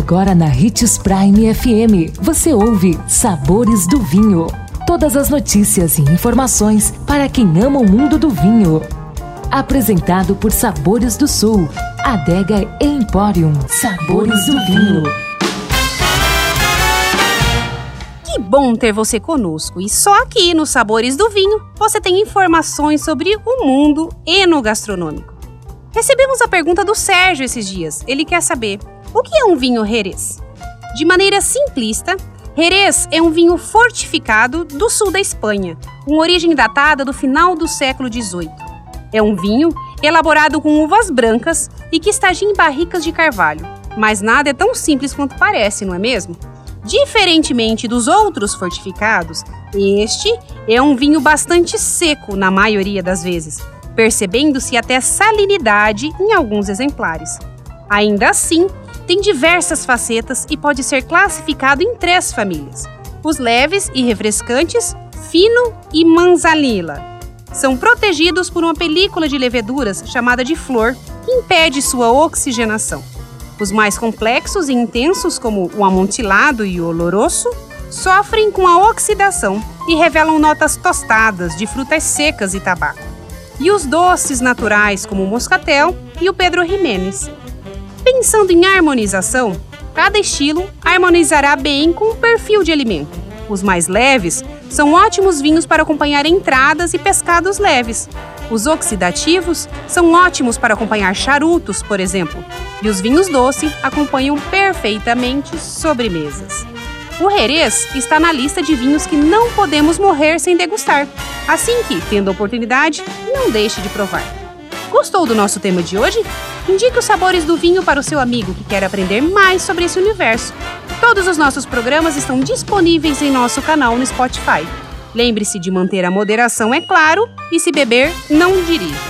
Agora na Ritz Prime FM, você ouve Sabores do Vinho. Todas as notícias e informações para quem ama o mundo do vinho. Apresentado por Sabores do Sul, Adega Emporium. Sabores do Vinho. Que bom ter você conosco! E só aqui no Sabores do Vinho você tem informações sobre o mundo enogastronômico. Recebemos a pergunta do Sérgio esses dias. Ele quer saber o que é um vinho Jerez? De maneira simplista, Jerez é um vinho fortificado do sul da Espanha, com origem datada do final do século XVIII. É um vinho elaborado com uvas brancas e que estagia em barricas de carvalho. Mas nada é tão simples quanto parece, não é mesmo? Diferentemente dos outros fortificados, este é um vinho bastante seco na maioria das vezes, percebendo-se até salinidade em alguns exemplares. Ainda assim, tem diversas facetas e pode ser classificado em três famílias: os leves e refrescantes, fino e manzanilla. São protegidos por uma película de leveduras chamada de flor, que impede sua oxigenação. Os mais complexos e intensos, como o amontilado e o oloroso, sofrem com a oxidação e revelam notas tostadas de frutas secas e tabaco. E os doces naturais, como o moscatel e o Pedro Jiménez, Pensando em harmonização, cada estilo harmonizará bem com o perfil de alimento. Os mais leves são ótimos vinhos para acompanhar entradas e pescados leves. Os oxidativos são ótimos para acompanhar charutos, por exemplo. E os vinhos doces acompanham perfeitamente sobremesas. O Jerez está na lista de vinhos que não podemos morrer sem degustar. Assim que, tendo a oportunidade, não deixe de provar. Gostou do nosso tema de hoje? Indique os sabores do vinho para o seu amigo que quer aprender mais sobre esse universo. Todos os nossos programas estão disponíveis em nosso canal no Spotify. Lembre-se de manter a moderação, é claro, e se beber, não dirija.